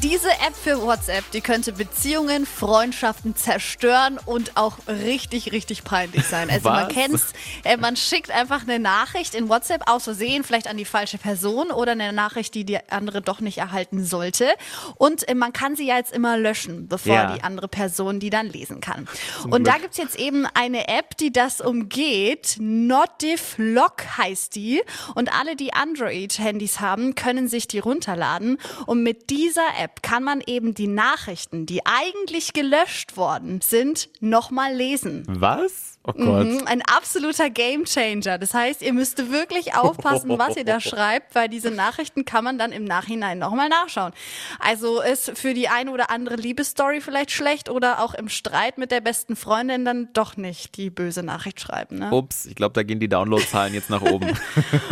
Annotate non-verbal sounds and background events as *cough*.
Diese App für WhatsApp, die könnte Beziehungen, Freundschaften zerstören und auch richtig, richtig peinlich sein. Also man Was? kennt's, äh, man schickt einfach eine Nachricht in WhatsApp aus Versehen, vielleicht an die falsche Person oder eine Nachricht, die die andere doch nicht erhalten sollte. Und äh, man kann sie ja jetzt immer löschen, bevor Ja. die andere Person die dann lesen kann. und da gibt's jetzt eben eine App, die das umgeht. Notiflock heißt die. Und alle, die Android-Handys haben, können sich die runterladen. Und mit dieser App kann man eben die Nachrichten, die eigentlich gelöscht worden sind, nochmal lesen. Was? Oh Gott. Mhm, Ein absoluter Gamechanger. Das heißt, ihr müsst wirklich aufpassen, was ihr da *laughs* schreibt, weil diese Nachrichten kann man dann im Nachhinein nochmal nachschauen. Also ist für die eine oder andere Liebesstory vielleicht schlecht oder auch im Streit mit der besten Freundin dann doch nicht die böse Nachricht schreiben. Ne? Ups, ich glaube, da gehen die Downloadzahlen jetzt nach oben. *laughs*